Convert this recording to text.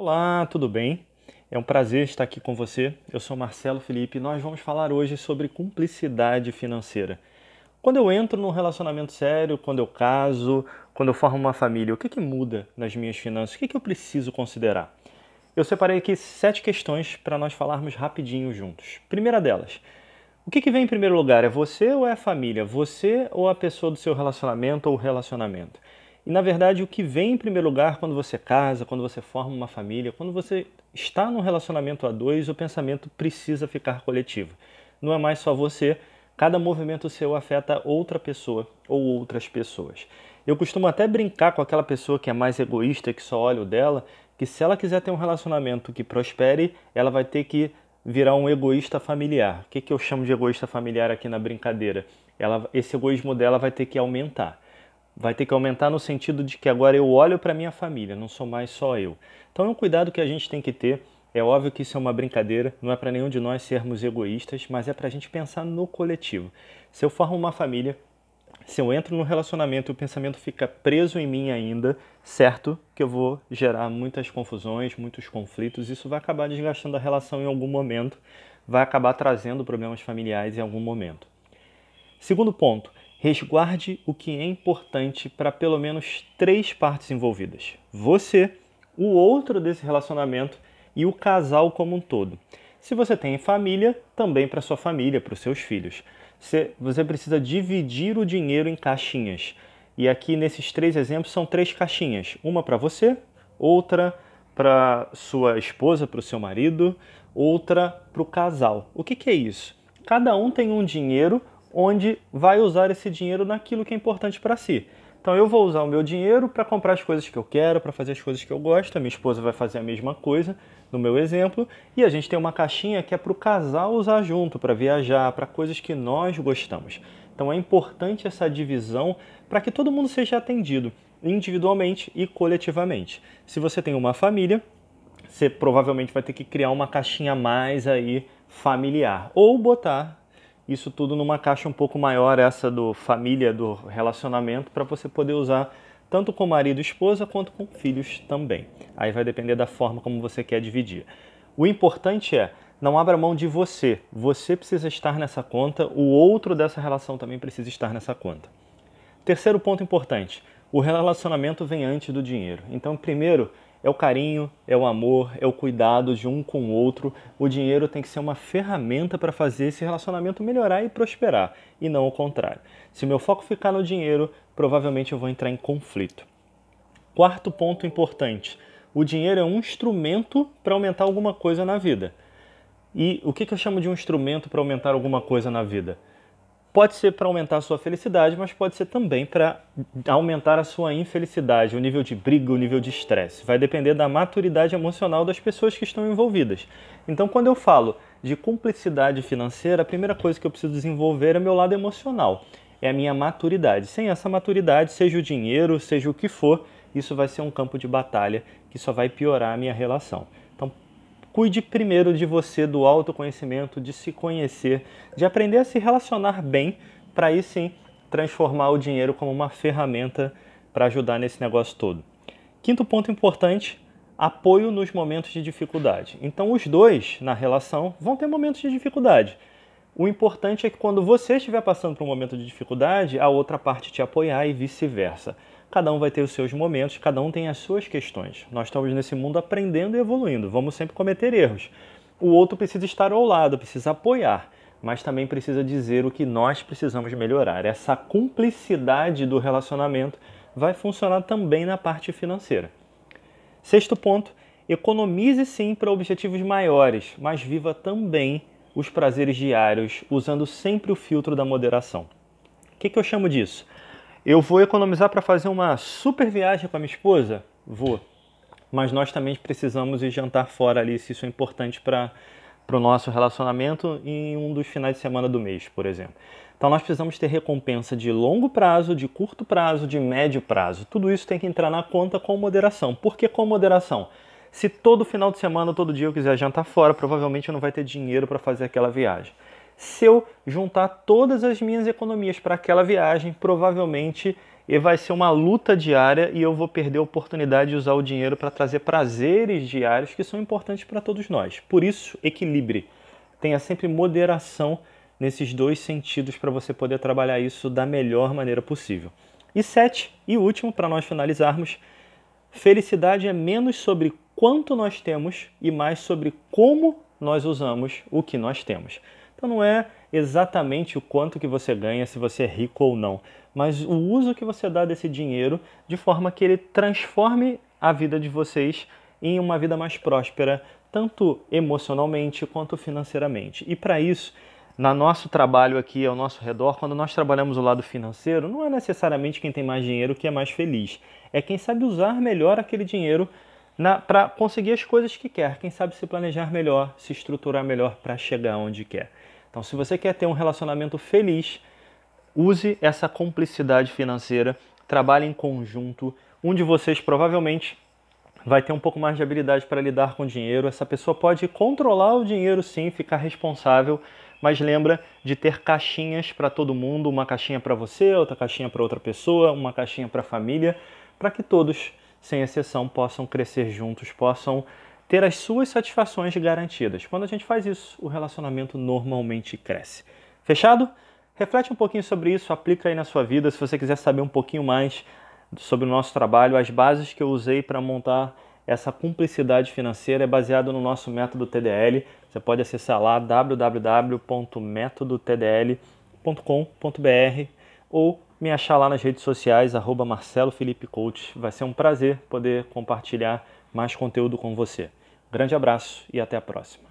Olá, tudo bem? É um prazer estar aqui com você. Eu sou Marcelo Felipe e nós vamos falar hoje sobre cumplicidade financeira. Quando eu entro num relacionamento sério, quando eu caso, quando eu formo uma família, o que, que muda nas minhas finanças? O que, que eu preciso considerar? Eu separei aqui sete questões para nós falarmos rapidinho juntos. Primeira delas, o que, que vem em primeiro lugar? É você ou é a família? Você ou a pessoa do seu relacionamento ou relacionamento? E na verdade, o que vem em primeiro lugar quando você casa, quando você forma uma família, quando você está num relacionamento a dois, o pensamento precisa ficar coletivo. Não é mais só você, cada movimento seu afeta outra pessoa ou outras pessoas. Eu costumo até brincar com aquela pessoa que é mais egoísta, que só olha o dela, que se ela quiser ter um relacionamento que prospere, ela vai ter que virar um egoísta familiar. O que, que eu chamo de egoísta familiar aqui na brincadeira? Ela, esse egoísmo dela vai ter que aumentar vai ter que aumentar no sentido de que agora eu olho para minha família, não sou mais só eu. Então é um cuidado que a gente tem que ter. É óbvio que isso é uma brincadeira, não é para nenhum de nós sermos egoístas, mas é para a gente pensar no coletivo. Se eu formo uma família, se eu entro no relacionamento e o pensamento fica preso em mim ainda, certo que eu vou gerar muitas confusões, muitos conflitos, isso vai acabar desgastando a relação em algum momento, vai acabar trazendo problemas familiares em algum momento. Segundo ponto, resguarde o que é importante para pelo menos três partes envolvidas: você, o outro desse relacionamento e o casal como um todo. Se você tem família, também para sua família, para os seus filhos. Você precisa dividir o dinheiro em caixinhas. E aqui nesses três exemplos são três caixinhas: uma para você, outra para sua esposa, para o seu marido, outra para o casal. O que, que é isso? Cada um tem um dinheiro onde vai usar esse dinheiro naquilo que é importante para si. Então eu vou usar o meu dinheiro para comprar as coisas que eu quero, para fazer as coisas que eu gosto. A minha esposa vai fazer a mesma coisa, no meu exemplo. E a gente tem uma caixinha que é para o casal usar junto, para viajar, para coisas que nós gostamos. Então é importante essa divisão para que todo mundo seja atendido individualmente e coletivamente. Se você tem uma família, você provavelmente vai ter que criar uma caixinha mais aí familiar ou botar isso tudo numa caixa um pouco maior, essa do família, do relacionamento, para você poder usar tanto com marido e esposa quanto com filhos também. Aí vai depender da forma como você quer dividir. O importante é não abra mão de você. Você precisa estar nessa conta, o outro dessa relação também precisa estar nessa conta. Terceiro ponto importante: o relacionamento vem antes do dinheiro. Então, primeiro, é o carinho, é o amor, é o cuidado de um com o outro. O dinheiro tem que ser uma ferramenta para fazer esse relacionamento melhorar e prosperar, e não o contrário. Se meu foco ficar no dinheiro, provavelmente eu vou entrar em conflito. Quarto ponto importante: o dinheiro é um instrumento para aumentar alguma coisa na vida. E o que eu chamo de um instrumento para aumentar alguma coisa na vida? Pode ser para aumentar a sua felicidade, mas pode ser também para aumentar a sua infelicidade, o nível de briga, o nível de estresse. Vai depender da maturidade emocional das pessoas que estão envolvidas. Então, quando eu falo de cumplicidade financeira, a primeira coisa que eu preciso desenvolver é meu lado emocional, é a minha maturidade. Sem essa maturidade, seja o dinheiro, seja o que for, isso vai ser um campo de batalha que só vai piorar a minha relação. Cuide primeiro de você, do autoconhecimento, de se conhecer, de aprender a se relacionar bem, para aí sim transformar o dinheiro como uma ferramenta para ajudar nesse negócio todo. Quinto ponto importante: apoio nos momentos de dificuldade. Então, os dois na relação vão ter momentos de dificuldade. O importante é que quando você estiver passando por um momento de dificuldade, a outra parte te apoiar e vice-versa. Cada um vai ter os seus momentos, cada um tem as suas questões. Nós estamos nesse mundo aprendendo e evoluindo, vamos sempre cometer erros. O outro precisa estar ao lado, precisa apoiar, mas também precisa dizer o que nós precisamos melhorar. Essa cumplicidade do relacionamento vai funcionar também na parte financeira. Sexto ponto: economize sim para objetivos maiores, mas viva também os prazeres diários, usando sempre o filtro da moderação. O que, que eu chamo disso? Eu vou economizar para fazer uma super viagem com a minha esposa? Vou. Mas nós também precisamos ir jantar fora ali, se isso é importante para o nosso relacionamento em um dos finais de semana do mês, por exemplo. Então nós precisamos ter recompensa de longo prazo, de curto prazo, de médio prazo. Tudo isso tem que entrar na conta com moderação. Por que com moderação? Se todo final de semana, todo dia eu quiser jantar fora, provavelmente eu não vai ter dinheiro para fazer aquela viagem se eu juntar todas as minhas economias para aquela viagem, provavelmente vai ser uma luta diária e eu vou perder a oportunidade de usar o dinheiro para trazer prazeres diários que são importantes para todos nós. Por isso, equilibre. Tenha sempre moderação nesses dois sentidos para você poder trabalhar isso da melhor maneira possível. E sete, e último, para nós finalizarmos, felicidade é menos sobre quanto nós temos e mais sobre como nós usamos o que nós temos. Então não é exatamente o quanto que você ganha, se você é rico ou não, mas o uso que você dá desse dinheiro de forma que ele transforme a vida de vocês em uma vida mais próspera, tanto emocionalmente quanto financeiramente. E para isso, na nosso trabalho aqui ao nosso redor, quando nós trabalhamos o lado financeiro, não é necessariamente quem tem mais dinheiro que é mais feliz. É quem sabe usar melhor aquele dinheiro para conseguir as coisas que quer. Quem sabe se planejar melhor, se estruturar melhor para chegar onde quer. Então, se você quer ter um relacionamento feliz, use essa cumplicidade financeira, trabalhe em conjunto. Um de vocês provavelmente vai ter um pouco mais de habilidade para lidar com o dinheiro. Essa pessoa pode controlar o dinheiro sim, ficar responsável, mas lembra de ter caixinhas para todo mundo, uma caixinha para você, outra caixinha para outra pessoa, uma caixinha para a família, para que todos, sem exceção, possam crescer juntos, possam ter as suas satisfações garantidas. Quando a gente faz isso, o relacionamento normalmente cresce. Fechado? Reflete um pouquinho sobre isso, aplica aí na sua vida. Se você quiser saber um pouquinho mais sobre o nosso trabalho, as bases que eu usei para montar essa cumplicidade financeira é baseado no nosso método TDL. Você pode acessar lá www.metodotdl.com.br ou me achar lá nas redes sociais, arroba Marcelo Felipe Coach. Vai ser um prazer poder compartilhar mais conteúdo com você. Grande abraço e até a próxima.